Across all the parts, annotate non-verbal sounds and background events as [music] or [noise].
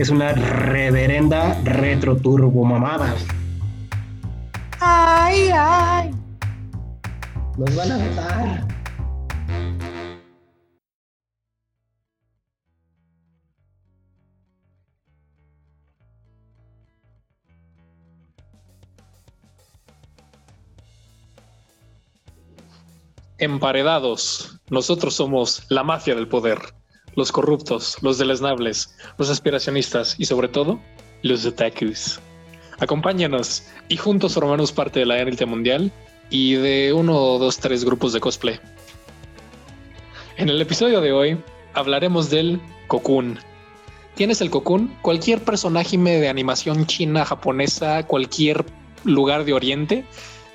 Es una reverenda retro turbo mamada. Ay, ay. Nos van a matar. Emparedados. Nosotros somos la mafia del poder. Los corruptos, los deleznables, los aspiracionistas y sobre todo, los otakus. Acompáñanos y juntos formamos parte de la élite mundial y de uno, dos, tres grupos de cosplay. En el episodio de hoy hablaremos del Cocoon. ¿Quién es el Cocoon? Cualquier personaje de animación china, japonesa, cualquier lugar de Oriente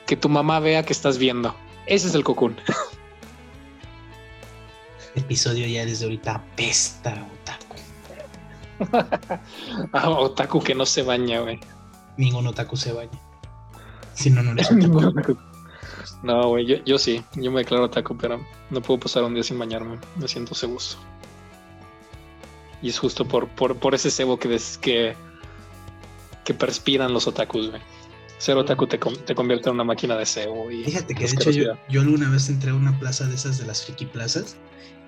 que tu mamá vea que estás viendo. Ese es el Cocoon. [laughs] Episodio ya desde ahorita apesta, otaku. [laughs] Ah, otaku que no se baña, güey. Ningún otaku se baña. Si no, no eres [laughs] otaku. No, güey, yo, yo sí, yo me declaro otaku, pero no puedo pasar un día sin bañarme. Me siento cebuso. Y es justo por, por, por ese cebo que, des- que, que perspiran los otakus, güey. Ser otaku te, te convierte en una máquina de cebo. Y Fíjate que de hecho yo, yo alguna vez entré a una plaza de esas de las friki plazas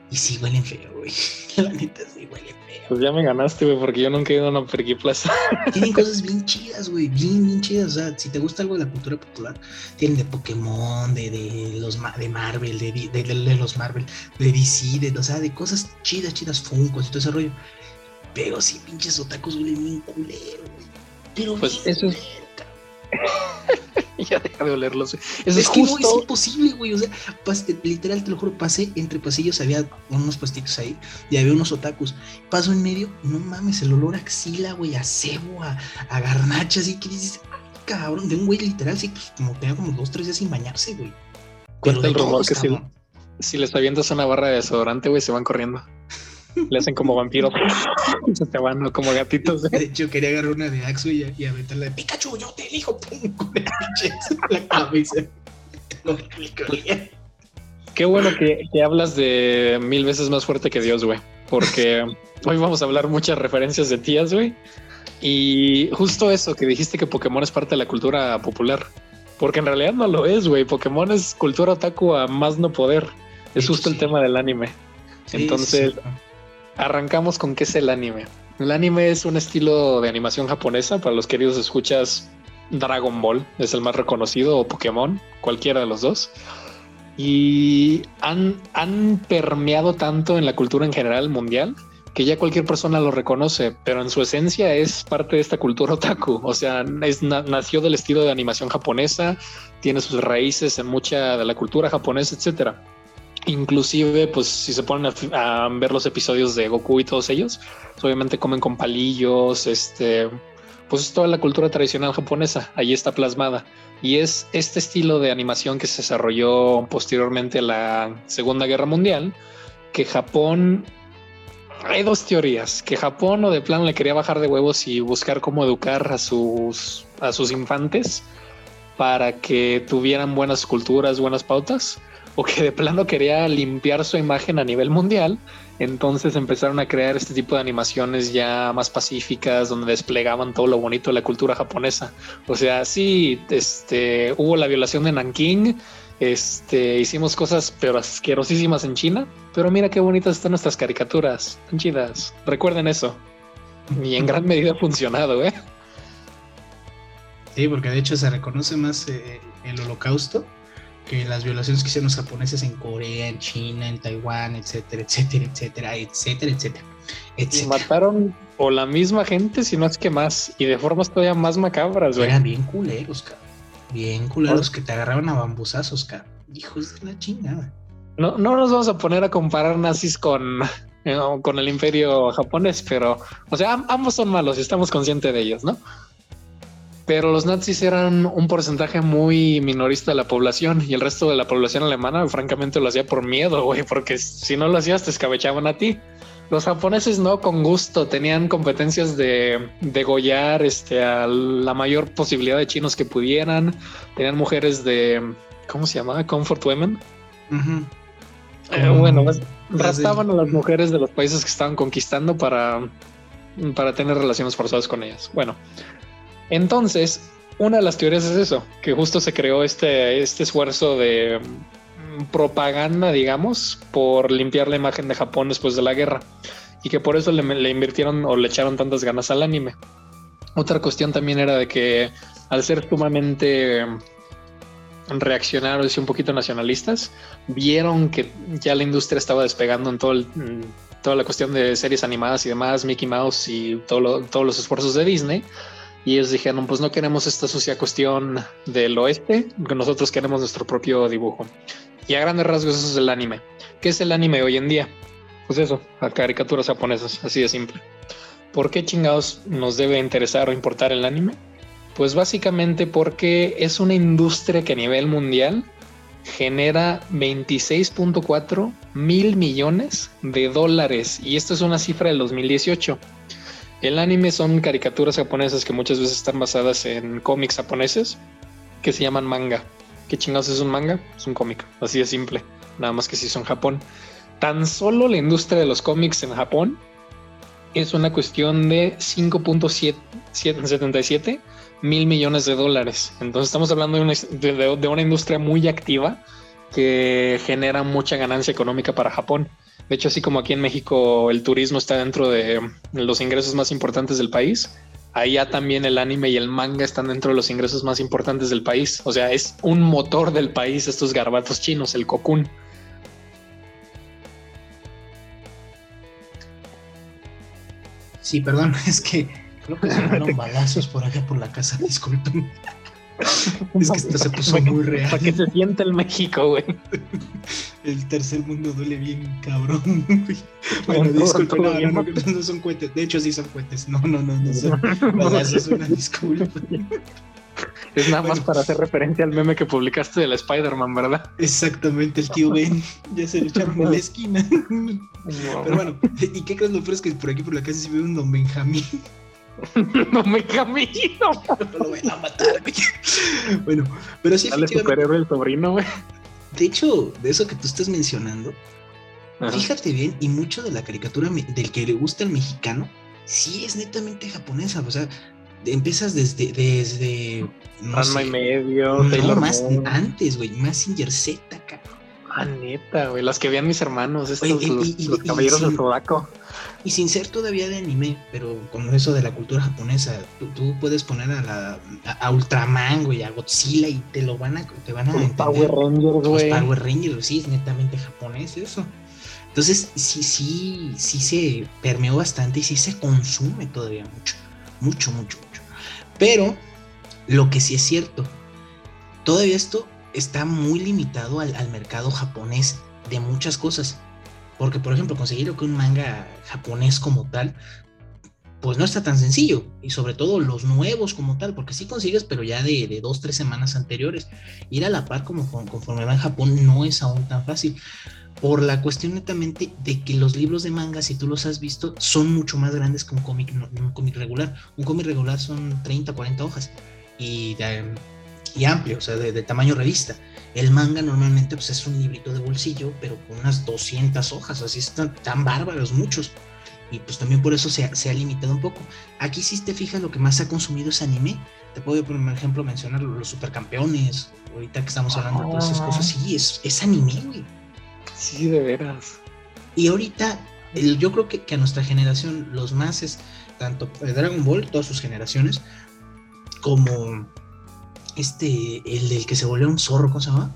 y sí huelen feo, güey. [laughs] La neta sí huele feo. Pues ya me ganaste, güey, porque yo nunca he ido a una friki plaza. [laughs] Tienen cosas bien chidas, güey, bien, bien chidas. O sea, si te gusta algo de la cultura popular, tienen de Pokémon, de, de los de Marvel, de, de, los Marvel, de DC, de, o sea, de cosas chidas, chidas, Funkos y todo ese rollo. Pero sí, pinches otakus huelen bien culero, güey. Pero Pues bien eso es-. [laughs] ya deja de olerlos. güey. Eso Es, es, que no, es imposible, güey. O sea, pas- literal, te lo juro, pasé entre pasillos, había unos puestitos ahí y había unos otakus. Paso en medio, no mames, el olor a axila, güey, a cebo, a, a garnacha, así que dices, ay, cabrón, de un güey literal, sí, pues como tenía como dos, tres días sin bañarse, güey. Cuenta el rumor que cabrón. Si les avientas una barra de desodorante, güey, se van corriendo. [laughs] Le hacen como vampiros. se te van ¿no? como gatitos. güey. [laughs] De hecho, quería agarrar una de güey, y, y aventarla de Pikachu, yo te elijo, pum, con el pinche en la cabeza. Qué bueno que, que hablas de mil veces más fuerte que Dios, güey. Porque [laughs] hoy vamos a hablar muchas referencias de tías, güey. Y justo eso, que dijiste que Pokémon es parte de la cultura popular. Porque en realidad no lo es, güey. Pokémon es cultura otaku a más no poder. De Es justo el tema del anime. Sí, Entonces, sí. Arrancamos con qué es el anime. El anime es un estilo de animación japonesa. Para los queridos escuchas, Dragon Ball es el más reconocido o Pokémon, cualquiera de los dos. Y han, han permeado tanto en la cultura en general mundial que ya cualquier persona lo reconoce, pero en su esencia es parte de esta cultura otaku. O sea, es, na- nació del estilo de animación japonesa, tiene sus raíces en mucha de la cultura japonesa, etcétera. Inclusive, pues si se ponen a, ver los episodios de Goku y todos ellos, pues, obviamente comen con palillos, este, pues es toda la cultura tradicional japonesa, ahí está plasmada. Y es este estilo de animación que se desarrolló posteriormente a la Segunda Guerra Mundial, que Japón... Hay dos teorías, que Japón o de plano le quería bajar de huevos y buscar cómo educar a sus, a sus infantes para que tuvieran buenas culturas, buenas pautas, o que de plano quería limpiar su imagen a nivel mundial. Entonces empezaron a crear este tipo de animaciones ya más pacíficas, donde desplegaban todo lo bonito de la cultura japonesa. O sea, sí, este, hubo la violación de Nanking, este, hicimos cosas pero asquerosísimas en China, pero mira qué bonitas están nuestras caricaturas, tan chidas. Recuerden eso. Y en gran medida ha funcionado, ¿eh? Sí, porque de hecho se reconoce más eh, el holocausto que las violaciones que hicieron los japoneses en Corea, en China, en Taiwán, etcétera, etcétera, etcétera, etcétera, etcétera, Y etcétera. mataron o la misma gente, si no es que más, y de formas todavía más macabras, güey. Eran bien culeros, cabrón. Bien culeros que te agarraban a bambusazos, cabrón. Hijos de la chingada. No, no nos vamos a poner a comparar nazis con eh, con el imperio japonés, pero, o sea, am- ambos son malos y estamos conscientes de ellos, ¿no? Pero los nazis eran un porcentaje muy minorista de la población y el resto de la población alemana, francamente, lo hacía por miedo, güey, porque si no lo hacías, te escabechaban a ti. Los japoneses no, con gusto, tenían competencias de degollar este, a la mayor posibilidad de chinos que pudieran. Tenían mujeres de, ¿cómo se llama? Comfort Women. Eh, bueno, pues, raptaban a las mujeres de los países que estaban conquistando para, para tener relaciones forzadas con ellas. Bueno, entonces, una de las teorías es eso, que justo se creó este, este esfuerzo de mm, propaganda, digamos, por limpiar la imagen de Japón después de la guerra y que por eso le, invirtieron o le echaron tantas ganas al anime. Otra cuestión también era de que al ser sumamente reaccionarios y un poquito nacionalistas, vieron que ya la industria estaba despegando en todo en toda la cuestión de series animadas y demás, Mickey Mouse y todos los esfuerzos de Disney. Y ellos dijeron, pues no queremos esta sucia cuestión del oeste, nosotros queremos nuestro propio dibujo. Y a grandes rasgos eso es el anime. ¿Qué es el anime hoy en día? Pues eso, a caricaturas japonesas, así de simple. ¿Por qué chingados nos debe interesar o importar el anime? Pues básicamente porque es una industria que a nivel mundial genera 26.4 mil millones de dólares. Y esto es una cifra del 2018. El anime son caricaturas japonesas que muchas veces están basadas en cómics japoneses que se llaman manga. ¿Qué chingados es un manga? Es un cómic, así de simple. Nada más que si son Japón. Tan solo la industria de los cómics en Japón es una cuestión de 5.77 mil millones de dólares. Entonces estamos hablando de una, de- una industria muy activa que genera mucha ganancia económica para Japón. De hecho, así como aquí en México el turismo está dentro de los ingresos más importantes del país, allá también el anime y el manga están dentro de los ingresos más importantes del país. O sea, es un motor del país estos garbatos chinos, el cocoon. Sí, perdón, [laughs] es que creo que sonaron [laughs] balazos por acá por la casa, [laughs] disculpen. [laughs] Es que esto se puso muy Para real. que se sienta el México, güey. El tercer mundo duele bien cabrón. [laughs] güey. Bueno, Todo- disculpen, no, no, no, no son cohetes. De hecho, sí son cohetes. No, no, no, no son [laughs] balazos, una disculpa. Es nada más para hacer referencia al meme que publicaste de la Spider-Man, ¿verdad? Exactamente, el tío Ben. Ya se lo echaron en la esquina. Pero bueno, ¿y qué crees lo es que por aquí por la casa se ve un don Benjamín? [laughs] no me camino. No lo van a matar, güey. Bueno, pero sí, Dale superhéroe el sobrino, güey. De hecho, de eso que tú estás mencionando, fíjate bien, y mucho de la caricatura del que le gusta al mexicano, sí es netamente japonesa. O sea, empiezas desde. desde no Ranma sé, y medio, no, más Moon. antes, güey. Massinger Z, cabrón. Ah, neta, güey. Las que veían mis hermanos, estos, Oye, y- los, y- los caballeros del Zodako. Y sin ser todavía de anime, pero con eso de la cultura japonesa, tú, tú puedes poner a la a, a Ultraman, güey, a Godzilla y te lo van a te van a Los entender. Power Rangers, Los güey. Power Rangers, sí, es netamente japonés eso. Entonces, sí, sí, sí se permeó bastante y sí se consume todavía mucho, mucho, mucho, mucho. Pero lo que sí es cierto, todavía esto está muy limitado al, al mercado japonés de muchas cosas. Porque, por ejemplo, conseguir un manga japonés como tal, pues no está tan sencillo. Y sobre todo los nuevos como tal, porque sí consigues, pero ya de, de dos, tres semanas anteriores. Ir a la par como con- conforme va en Japón no es aún tan fácil. Por la cuestión netamente de que los libros de manga, si tú los has visto, son mucho más grandes que un cómic, un cómic regular. Un cómic regular son 30, 40 hojas. Y, y amplio, o sea, de, de tamaño revista. El manga normalmente pues, es un librito de bolsillo, pero con unas 200 hojas, así están tan bárbaros muchos. Y pues también por eso se ha, se ha limitado un poco. Aquí si te fijas lo que más ha consumido es anime. Te puedo por ejemplo mencionar los supercampeones, ahorita que estamos hablando de todas esas cosas. Sí, es, es anime, güey. Sí, de veras. Y ahorita el- yo creo que, que a nuestra generación los más es tanto eh, Dragon Ball, todas sus generaciones, como este, el del que se volvió un zorro, ¿cómo se llama?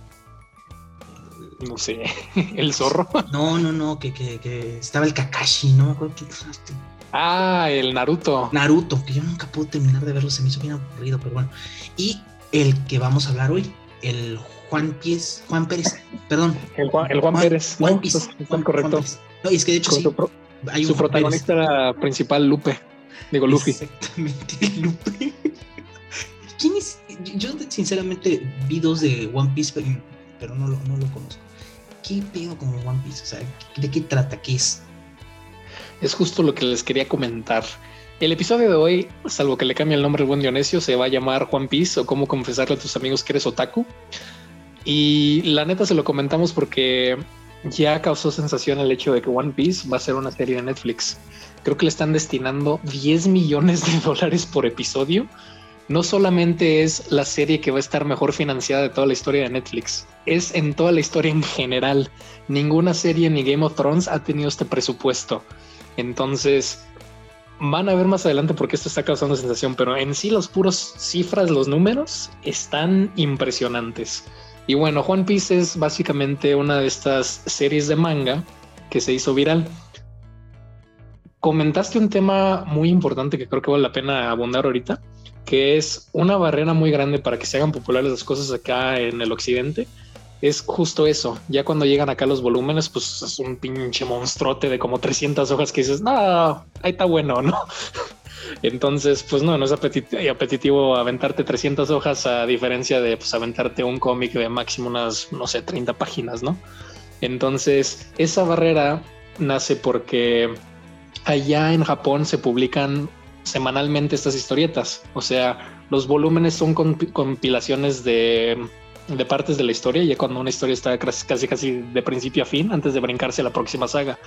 No sé. [laughs] El zorro. No, no, no, que, que, que estaba el Kakashi, no me acuerdo qué este, Ah, el Naruto. Naruto, que yo nunca pude terminar de verlo, se me hizo bien aburrido, pero bueno. Y el que vamos a hablar hoy, el Juan Pies, Juan Pérez, perdón. El Juan, el Juan Pérez. Juan No, Juan- correcto. Pérez. No, es que de hecho sí, su, pro- hay Su un protagonista principal, Lupe. Digo, Luffy. Exactamente, [laughs] Lupe. ¿Quién es? Yo sinceramente vi dos de One Piece, pero, no, lo, no lo conozco. ¿Qué pedo con One Piece? O sea, ¿de qué trata? ¿Qué es? Es justo lo que les quería comentar. El episodio de hoy, salvo que le cambie el nombre al buen Dionisio, se va a llamar One Piece o cómo confesarle a tus amigos que eres otaku. Y la neta se lo comentamos porque ya causó sensación el hecho de que One Piece va a ser una serie de Netflix. Creo que le están destinando 10 millones de dólares por episodio. No solamente es la serie que va a estar mejor financiada de toda la historia de Netflix, es en toda la historia en general. Ninguna serie ni Game of Thrones ha tenido este presupuesto. Entonces, van a ver más adelante porque esto está causando sensación, pero en sí los puros cifras, los números están impresionantes. Y bueno, One Piece es básicamente una de estas series de manga que se hizo viral. Comentaste un tema muy importante que creo que vale la pena abundar ahorita, que es una barrera muy grande para que se hagan populares las cosas acá en el occidente. Es justo eso. Ya cuando llegan acá los volúmenes, pues es un pinche monstruote de como 300 hojas que dices, no, ahí está bueno, ¿no? [laughs] Entonces, pues no, no es apetitivo aventarte 300 hojas a diferencia de pues, aventarte un cómic de máximo unas, no sé, 30 páginas, ¿no? Entonces, esa barrera nace porque allá en Japón se publican semanalmente estas historietas. O sea, los volúmenes son compilaciones de partes de la historia, ya cuando una historia está casi casi de principio a fin, antes de brincarse a la próxima saga.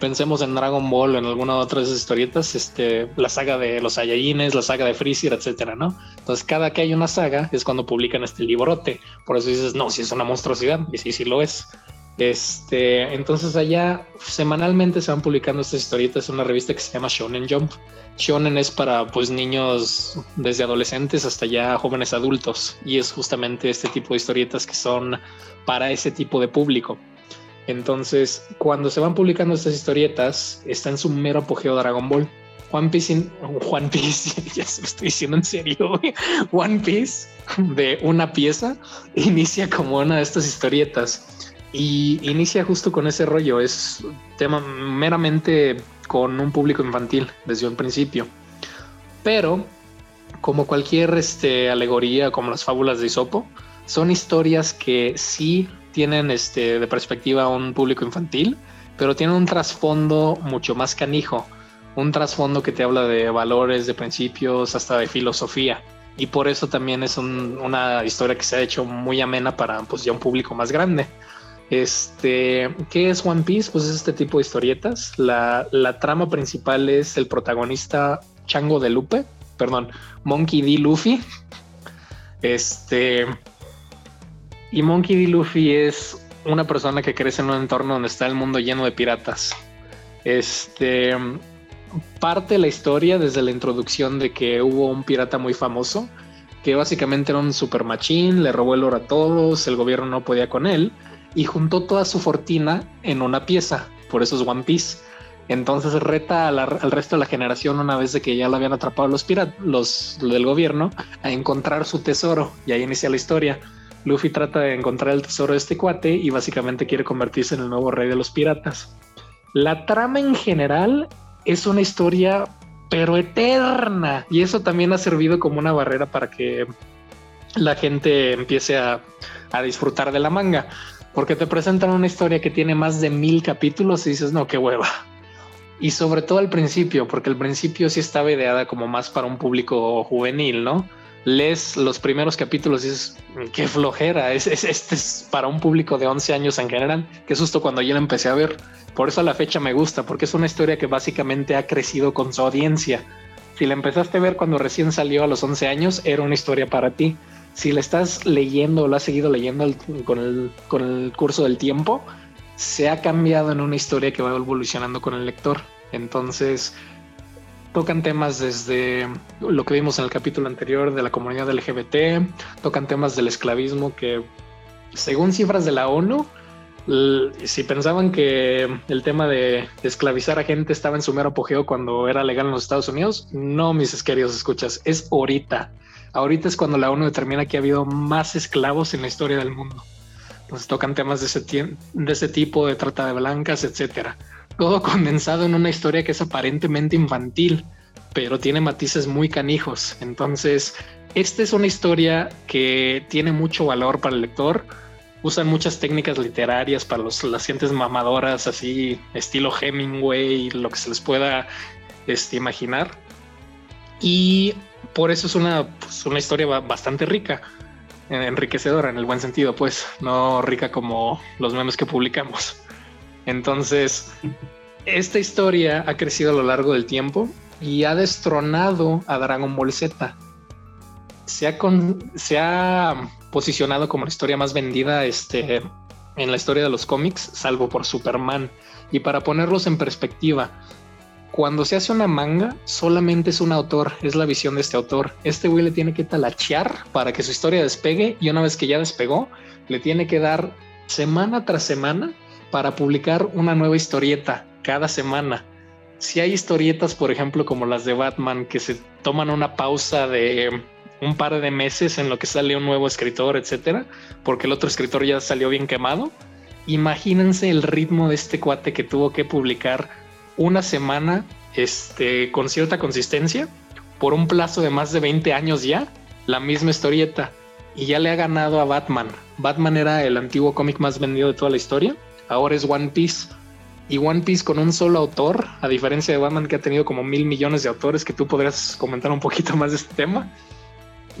Pensemos en Dragon Ball o en alguna otra de esas historietas, este, la saga de los Saiyajines, la saga de Freezer, etcétera, ¿no? Entonces, cada que hay una saga es cuando publican este librote. Por eso dices, no, si es una monstruosidad, y sí, sí lo es. Este, entonces allá semanalmente se van publicando estas historietas en una revista que se llama Shonen Jump. Shonen es para pues niños desde adolescentes hasta ya jóvenes adultos y es justamente este tipo de historietas que son para ese tipo de público. Entonces, cuando se van publicando estas historietas, está en su mero apogeo Dragon Ball. One Piece, One Piece, [laughs] ya se lo estoy diciendo en serio, One Piece de una pieza inicia como una de estas historietas y inicia justo con ese rollo. Es tema meramente con un público infantil desde un principio. Pero, como cualquier este, alegoría, como las fábulas de Isopo, son historias que sí tienen este, de perspectiva un público infantil, pero tienen un trasfondo mucho más canijo, un trasfondo que te habla de valores, de principios, hasta de filosofía. Y por eso también es una historia que se ha hecho muy amena para pues, ya un público más grande. Este, ¿qué es One Piece? Pues es este tipo de historietas. La, trama principal es el protagonista Chango de Lupe, perdón, Monkey D. Luffy. Este, y Monkey D. Luffy es una persona que crece en un entorno donde está el mundo lleno de piratas. Este, parte la historia desde la introducción de que hubo un pirata muy famoso que básicamente era un super machín, le robó el oro a todos, el gobierno no podía con él y juntó toda su fortuna en una pieza, por eso es One Piece. Entonces reta al resto de la generación, una vez que ya lo habían atrapado los piratas, los del gobierno, a encontrar su tesoro. Y ahí inicia la historia. Luffy trata de encontrar el tesoro de este cuate y básicamente quiere convertirse en el nuevo rey de los piratas. La trama en general es una historia, pero eterna. Y eso también ha servido como una barrera para que la gente empiece a disfrutar de la manga porque te presentan una historia que tiene más de mil capítulos y dices, no, qué hueva. Y sobre todo al principio, porque al principio sí estaba ideada como más para un público juvenil, ¿no? Lees los primeros capítulos y dices, qué flojera, es, este es para un público de 11 años en general, que susto cuando yo la empecé a ver. Por eso a la fecha me gusta, porque es una historia que básicamente ha crecido con su audiencia. Si la empezaste a ver cuando recién salió a los 11 años, era una historia para ti si la estás leyendo o la has seguido leyendo con, el, con el curso del tiempo, se ha cambiado en una historia que va evolucionando con el lector. Entonces, tocan temas desde lo que vimos en el capítulo anterior de la comunidad LGBT, tocan temas del esclavismo que, según cifras de la ONU, si pensaban que el tema de esclavizar a gente estaba en su mero apogeo cuando era legal en los Estados Unidos, no, mis queridos escuchas, es ahorita. Ahorita es cuando la ONU determina que ha habido más esclavos en la historia del mundo. Entonces tocan temas de ese, tipo, de trata de blancas, etcétera. todo [laughs] condensado en una historia que es aparentemente infantil, pero tiene matices muy canijos. Entonces, esta es una historia que tiene mucho valor para el lector. Usan muchas técnicas literarias para los, las gentes mamadoras, así estilo Hemingway, lo que se les pueda este, imaginar. Y por eso es una, pues, una historia bastante rica, enriquecedora en el buen sentido, pues, no rica como los memes que publicamos. Entonces, esta historia ha crecido a lo largo del tiempo y ha destronado a Dragon Ball Z. Se ha, se ha posicionado como la historia más vendida este, en la historia de los cómics, salvo por Superman. Y para ponerlos en perspectiva, cuando se hace una manga, solamente es un autor, es la visión de este autor. Este güey le tiene que talachear para que su historia despegue y una vez que ya despegó, le tiene que dar semana tras semana para publicar una nueva historieta cada semana. Si hay historietas, por ejemplo, como las de Batman, que se toman una pausa de un par de meses en lo que sale un nuevo escritor, etcétera, porque el otro escritor ya salió bien quemado. Imagínense el ritmo de este cuate que tuvo que publicar una semana este, con cierta consistencia por un plazo de más de 20 años ya, la misma historieta y ya le ha ganado a Batman. Batman era el antiguo cómic más vendido de toda la historia ahora es One Piece. Y One Piece con un solo autor, a diferencia de Batman que ha tenido como mil millones de autores, que tú podrías comentar un poquito más de este tema,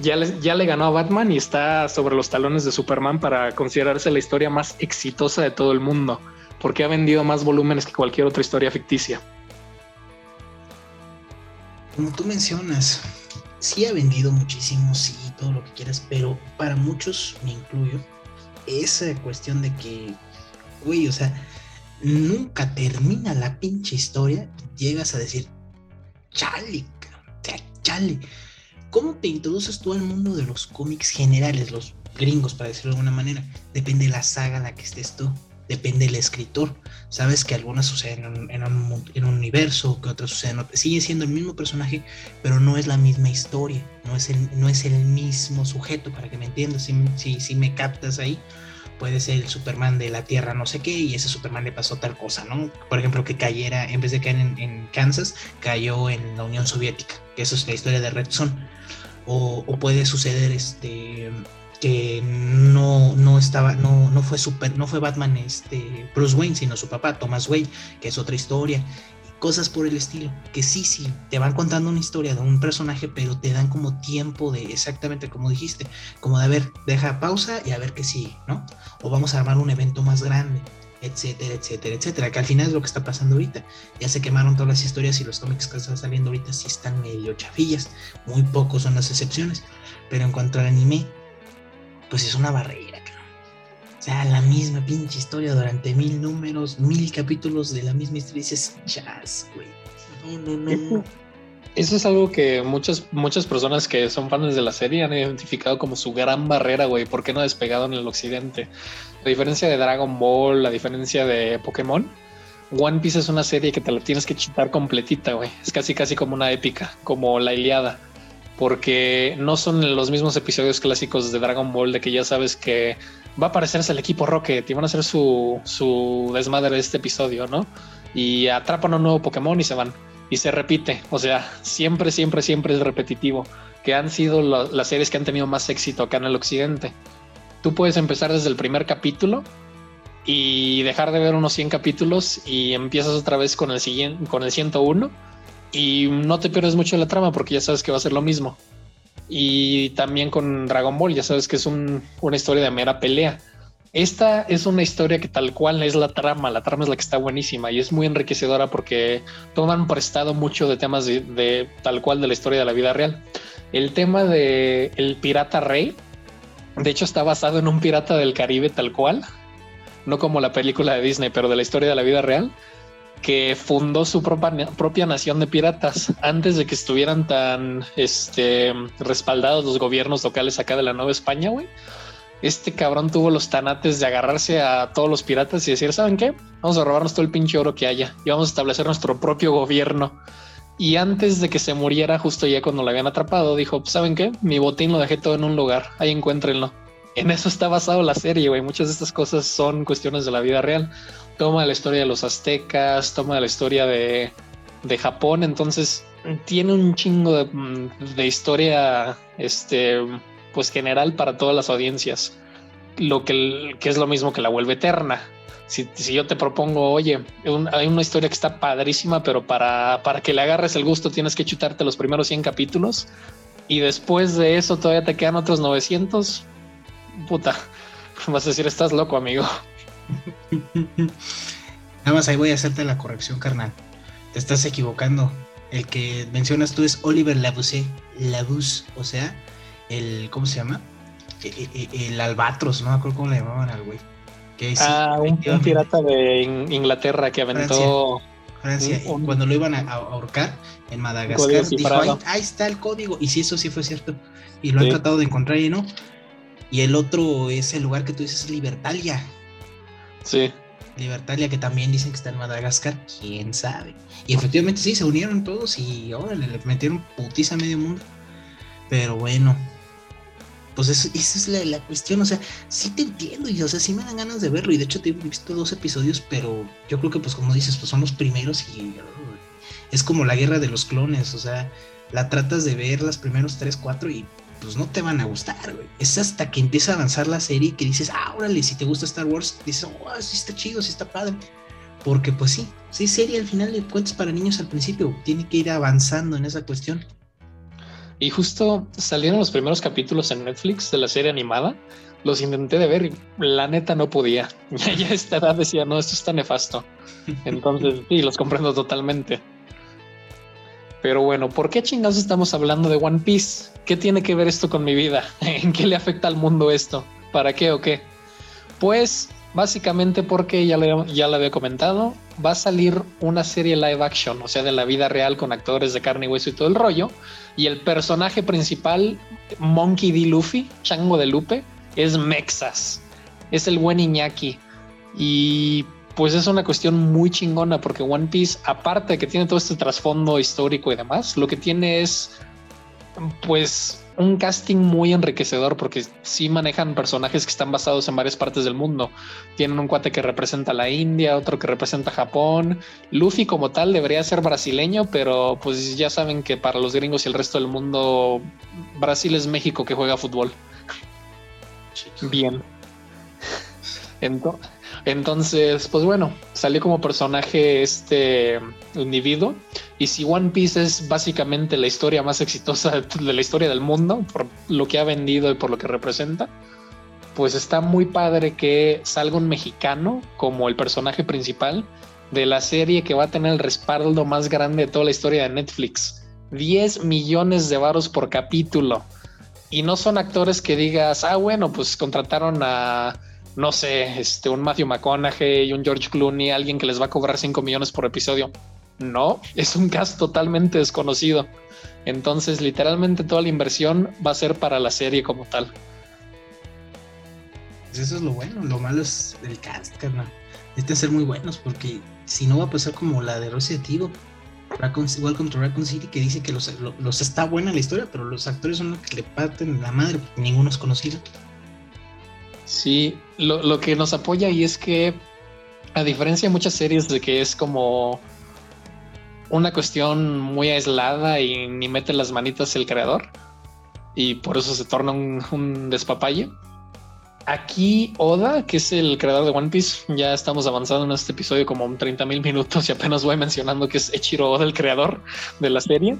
ya le, ya le ganó a Batman y está sobre los talones de Superman para considerarse la historia más exitosa de todo el mundo, porque ha vendido más volúmenes que cualquier otra historia ficticia. Como tú mencionas, sí ha vendido muchísimo, sí, todo lo que quieras, pero para muchos, me incluyo, esa cuestión de que güey, o sea, nunca termina la pinche historia, llegas a decir, chale, chale. ¿Cómo te introduces tú al mundo de los cómics generales, los gringos, para decirlo de alguna manera? Depende de la saga en la que estés tú, depende del escritor. Sabes que algunas suceden en un, universo, que otras suceden en Sigue siendo el mismo personaje, pero no es la misma historia, no es el, no es el mismo sujeto, para que me entiendas, si, si, si me captas ahí puede ser el Superman de la Tierra no sé qué y ese Superman le pasó tal cosa, ¿no? Por ejemplo, que cayera, en vez de caer en, Kansas, cayó en la Unión Soviética, que eso es la historia de Red Son. O, puede suceder este que no, no estaba, no, no fue super, no fue Batman este Bruce Wayne, sino su papá, Thomas Wayne, que es otra historia cosas por el estilo, que sí, sí, te van contando una historia de un personaje, pero te dan como tiempo de exactamente como dijiste, como de a ver, deja pausa y a ver qué sigue, ¿no? O vamos a armar un evento más grande, etcétera, etcétera, etcétera, que al final es lo que está pasando ahorita. Ya se quemaron todas las historias y los cómics que están saliendo ahorita sí están medio chafillas, muy pocos son las excepciones, pero en cuanto al anime, pues es una barrera o sea, la misma pinche historia durante mil números, mil capítulos de la misma historia. dices, chas, güey. No, no, no. Eso es algo que muchas, muchas personas que son fans de la serie han identificado como su gran barrera, güey. ¿Por qué no ha despegado en el occidente? La diferencia de Dragon Ball, la diferencia de Pokémon. One Piece es una serie que te la tienes que chitar completita, güey. Es casi, casi como una épica, como la Iliada. Porque no son los mismos episodios clásicos de Dragon Ball de que ya sabes que va a aparecerse el equipo Rocket y van a hacer su, su desmadre de este episodio, ¿no? Y atrapan a un nuevo Pokémon y se van. Y se repite. O sea, siempre, siempre, siempre es repetitivo. Que han sido las series que han tenido más éxito acá en el occidente. Tú puedes empezar desde el primer capítulo y dejar de ver unos 100 capítulos y empiezas otra vez con el siguiente, con el 101 y no te pierdes mucho la trama porque ya sabes que va a ser lo mismo y también con Dragon Ball, ya sabes que es una historia de mera pelea. Esta es una historia que tal cual es la trama, la trama es la que está buenísima y es muy enriquecedora porque toman prestado mucho de temas de, tal cual de la historia de la vida real. El tema de el pirata rey, de hecho está basado en un pirata del Caribe tal cual, no como la película de Disney, pero de la historia de la vida real que fundó su propia, nación de piratas antes de que estuvieran tan este, respaldados los gobiernos locales acá de la Nueva España, güey. Este cabrón tuvo los tanates de agarrarse a todos los piratas y decir, ¿saben qué? Vamos a robarnos todo el pinche oro que haya y vamos a establecer nuestro propio gobierno. Y antes de que se muriera, justo ya cuando lo habían atrapado, dijo, ¿saben qué? Mi botín lo dejé todo en un lugar, ahí encuéntrenlo. en eso está basado la serie, güey. Muchas de estas cosas son cuestiones de la vida real. Toma la historia de los aztecas, toma la historia de, de Japón, entonces tiene un chingo de, mm, de historia, este, pues general para todas las audiencias. Lo que, que es lo mismo que la vuelve eterna. Si, si yo te propongo, oye, hay una historia que está padrísima, pero para, para que le agarres el gusto tienes que chutarte los primeros 100 capítulos y después de eso todavía te quedan otros 900, puta, [laughs] vas a decir, estás loco, amigo. [laughs] Nada más ahí voy a hacerte la corrección, carnal. Te estás equivocando. El que mencionas tú es Oliver Labousse, Labousse, o sea, el, ¿cómo se llama? E- e- e- El, albatros, no me acuerdo cómo le llamaban al güey. Que sí, ah, un, pirata de In- Inglaterra que aventó... Francia, un- cuando lo iban a, a ahorcar en Madagascar, dijo, ahí, ahí está el código. Y sí, eso sí fue cierto. Y lo Sí. han tratado de encontrar y no. Y el otro es el lugar que tú dices, Libertalia. Sí, Libertalia, que también dicen que está en Madagascar, quién sabe. Y efectivamente sí, se unieron todos y órale, le metieron putiza a medio mundo. Pero bueno, pues eso, esa es la, la cuestión, o sea, sí te entiendo y o sea, sí me dan ganas de verlo. Y de hecho te he visto dos episodios, pero yo creo que pues como dices, pues son los primeros y es como la guerra de los clones, o sea, la tratas de ver las primeros tres, cuatro y pues no te van a gustar, güey. Es hasta que empieza a avanzar la serie que dices, ah, órale, si te gusta Star Wars, dices, oh, sí está chido, sí está padre. Porque pues sí, sí, serie al final de cuentas para niños al principio, tiene que ir avanzando en esa cuestión. y justo salieron los primeros capítulos en Netflix de la serie animada. Los intenté de ver y la neta no podía. [laughs] Ya, a esta edad decía, no, esto está nefasto. [laughs] Entonces, sí, los comprendo totalmente. Pero bueno, ¿por qué chingados estamos hablando de One Piece? ¿Qué tiene que ver esto con mi vida? [laughs] ¿En qué le afecta al mundo esto? ¿Para qué o qué? Pues básicamente porque ya lo, ya había comentado, va a salir una serie live action, o sea, de la vida real con actores de carne y hueso y todo el rollo. Y el personaje principal, Monkey D. Luffy, Chango de Lupe, es Mexas. Es el buen Iñaki. Y pues es una cuestión muy chingona porque One Piece, aparte de que tiene todo este trasfondo histórico y demás, lo que tiene es pues un casting muy enriquecedor porque sí manejan personajes que están basados en varias partes del mundo. Tienen un cuate que representa la India, otro que representa Japón. Luffy como tal debería ser brasileño, pero pues ya saben que para los gringos y el resto del mundo Brasil es México que juega fútbol. Bien. Ento- Entonces, pues bueno, salió como personaje este individuo. Y si One Piece es básicamente la historia más exitosa de la historia del mundo, por lo que ha vendido y por lo que representa, pues está muy padre que salga un mexicano como el personaje principal de la serie que va a tener el respaldo más grande de toda la historia de Netflix. 10 millones de varos por capítulo. Y no son actores que digas, ah, bueno, pues contrataron a, no sé, este, un Matthew McConaughey un George Clooney, alguien que les va a cobrar 5 millones por episodio. No, [laughs] es un cast totalmente desconocido. Entonces, literalmente toda la inversión va a ser para la serie como tal. Pues eso es lo bueno, lo malo es el cast, carnal. Necesitan ser muy buenos porque si no va a pasar como la de Evil, Raccoon, Welcome to Raccoon City, que dice que los, lo- los está buena la historia, pero los actores son los que le parten la madre, porque ninguno es conocido. Sí, lo, lo que nos apoya y es que, a diferencia de muchas series de que es como una cuestión muy aislada y ni mete las manitas el creador, y por eso se torna un, un despapalle. Aquí Oda, que es el creador de One Piece, ya estamos avanzando en este episodio como un 30 mil minutos y apenas voy mencionando que es Echiro Oda el creador de la serie.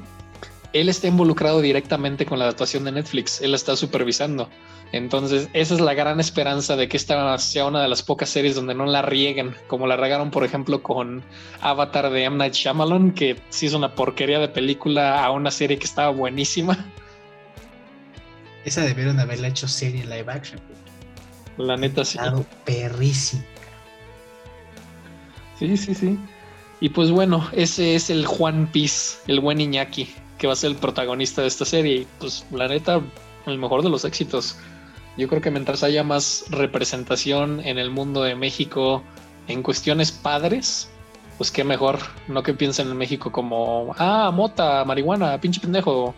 Él está involucrado directamente con la adaptación de Netflix, él la está supervisando. Entonces, esa es la gran esperanza de que esta sea una de las pocas series donde no la rieguen, como la regaron, por ejemplo, con Avatar de M. Night Shyamalan, que sí es una porquería de película a una serie que estaba buenísima. Esa debieron de haberla hecho serie live action. La neta sí. Perrísimo. Sí, sí, sí. Y pues bueno, ese es el Juan Piz, el buen Iñaki, que va a ser el protagonista de esta serie. Pues la neta, el mejor de los éxitos. Yo creo que mientras haya más representación en el mundo de México en cuestiones padres, pues qué mejor. No que piensen en México como, ah, mota, marihuana, pinche pendejo.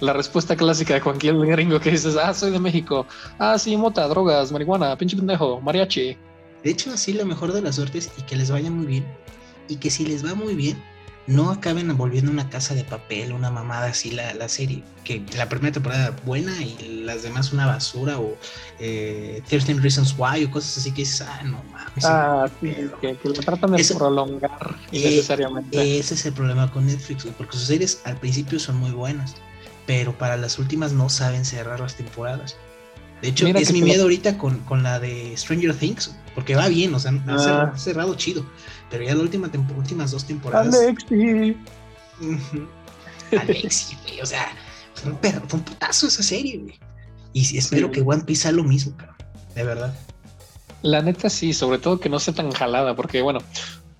La respuesta clásica de cualquier gringo que dices, ah, soy de México. Ah, sí, mota, drogas, marihuana, pinche pendejo, mariachi. De hecho, sí, lo mejor de las suertes y que les vaya muy bien. Y que si les va muy bien, no acaben volviendo una casa de papel, una mamada así la, la serie. Que la primera temporada buena y las demás una basura o eh, 13 Reasons Why o cosas así que dices, ah, no mames. Ah, sí, que, que lo tratan de Eso- prolongar Eh, innecesariamente. Ese es el problema con Netflix, porque sus series al principio son muy buenas, pero para las últimas no saben cerrar las temporadas. De hecho, Mira es mi lo- miedo ahorita con, con la de Stranger Things, porque va bien, o sea, ha Ah. cerrado, ha cerrado chido, pero ya las última últimas dos temporadas. Alexi. Alexi, güey, o sea, fue un, perro, fue un putazo esa serie, güey. Y sí, espero Sí. que One Piece haga lo mismo, cabrón, de verdad. La neta sí, sobre todo que no sea tan jalada, porque bueno,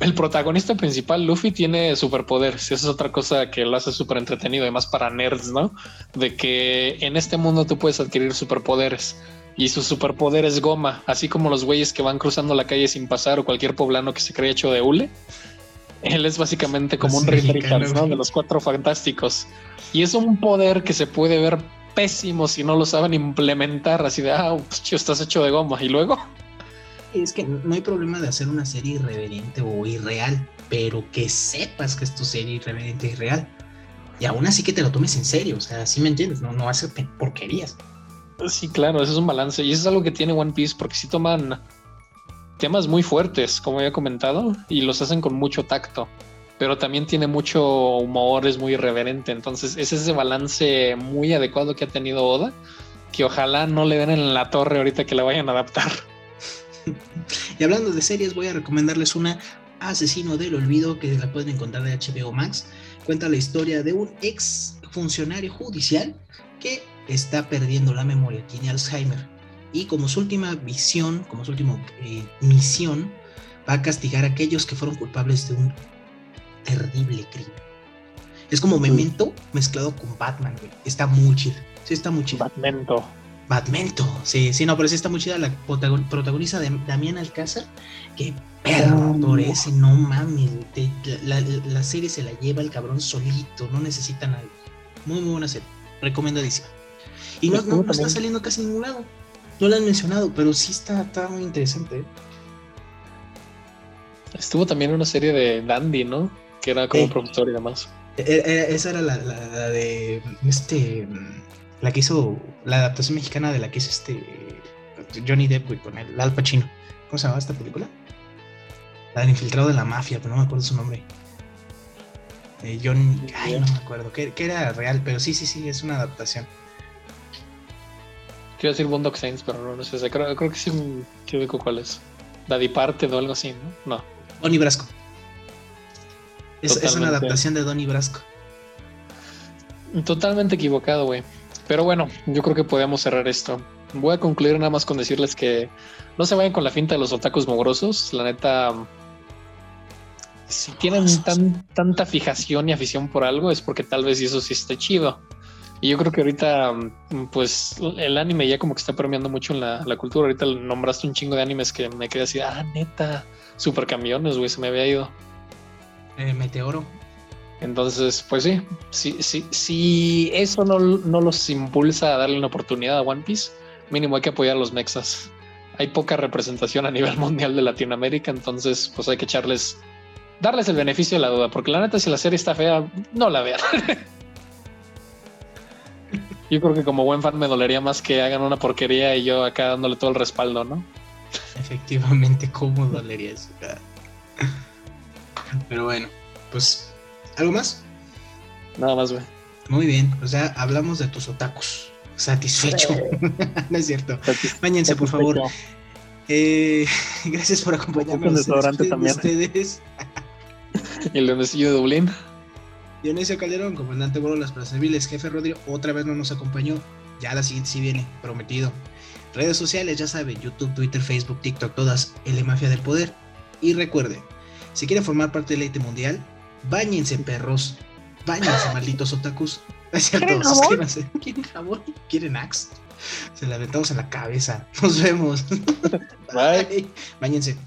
el protagonista principal, Luffy, tiene superpoderes. Esa es otra cosa que lo hace súper entretenido, además para nerds, ¿no? De que en este mundo tú puedes adquirir superpoderes. Y su superpoder es goma, así como los güeyes que van cruzando la calle sin pasar o cualquier poblano que se cree hecho de hule. Él es básicamente como un mexicanos, Richards, ¿no? De los cuatro fantásticos. Y es un poder que se puede ver pésimo si no lo saben implementar, así de, ah, pues, estás hecho de goma. Y luego, Es que no hay problema de hacer una serie irreverente o irreal, pero que sepas que es tu serie irreverente y real. Y aún así que te lo tomes en serio, o sea, sí me entiendes, no, no hace pe- porquerías. Sí, claro, ese es un balance. Y eso es algo que tiene One Piece porque sí toman temas muy fuertes, como había comentado, y los hacen con mucho tacto. Pero también tiene mucho humor, es muy irreverente. Entonces, es ese balance muy adecuado que ha tenido Oda, que ojalá no le den en la torre ahorita que la vayan a adaptar. Y hablando de series, voy a recomendarles una Asesino del Olvido que la pueden encontrar de HBO Max. Cuenta la historia de un ex funcionario judicial que está perdiendo la memoria, tiene Alzheimer. Y como su última visión, como su última eh, misión, va a castigar a aquellos que fueron culpables de un terrible crimen. Es como Memento mezclado con Batman, güey. Está muy chido. Sí, está muy chido. Batmento. Batmento, sí, sí, no, pero sí está muy chida. La protagon- protagoniza de Damián Alcázar. Qué perro por ese, no mames. te- la, la- la serie se la lleva el cabrón solito, no necesita nadie. Muy, muy buena serie, recomendadísima. Y no, no, no está saliendo casi en ningún lado. No la han mencionado, pero sí está, está muy interesante. ¿eh? Estuvo también una serie de Dandy, ¿no? Que era como Sí. productor y demás. E- e- esa era la, la- la de este la que hizo la adaptación mexicana de la que es este Johnny Depp güey, con el Al Pacino. ¿Cómo se llamaba esta película? La del infiltrado de la mafia, pero no me acuerdo su nombre. Eh, John, ay, no me acuerdo, que, que era real, pero sí, sí, sí, es una adaptación. Quiero decir Boondock Saints, pero no, no sé. Creo, creo que sí, sí ubico cuál es. Daddy Parted o algo así, ¿no? No. Donnie Brasco. Es, es una adaptación de Donnie Brasco. Totalmente equivocado, güey. Pero bueno, yo creo que podemos cerrar esto. Voy a concluir nada más con decirles que no se vayan con la finta de los otakus mugrosos. La neta, si tienen tan, tanta fijación y afición por algo, es porque tal vez eso sí esté chido. Y yo creo que ahorita, pues el anime ya como que está permeando mucho en la, la cultura. Ahorita nombraste un chingo de animes que me quedé así, ah, neta, supercamiones, güey, se me había ido. Eh, Meteoro. Entonces, pues sí, si, si, si eso no, no los impulsa a darle una oportunidad a One Piece, mínimo hay que apoyar a los mexas. Hay poca representación a nivel [laughs] mundial de Latinoamérica, entonces pues hay que echarles, darles el beneficio de la duda, porque la neta si la serie está fea, no la vean. [laughs] yo creo que como buen fan me dolería más que hagan una porquería y yo acá dándole todo el respaldo, ¿no? Efectivamente, ¿cómo dolería eso? [laughs] Pero bueno, pues, ¿algo más? Nada más, güey. Muy bien, o sea, hablamos de tus otakus. Satisfecho. [laughs] no es cierto. Báñense, por favor. Eh, [laughs] gracias por acompañarme. Con de también. Ustedes. Y [laughs] el leoncillo de Dublín. Dionisio Calderón, comandante Borolas para servirles. Jefe Rodrigo, otra vez no nos acompañó. Ya la siguiente sí viene, prometido. Redes sociales, ya saben, YouTube, Twitter, Facebook, TikTok, todas, L Mafia del Poder. Y recuerden, si quieren formar parte del Leite Mundial, bañense, perros. Báñense, [laughs] malditos otakus. [laughs] Es cierto, ¿Quieren [laughs] jabón? suscríbanse. ¿Quieren jabón? ¿Quieren Axe? Se la aventamos en la cabeza. Nos vemos. Bye. Báñense.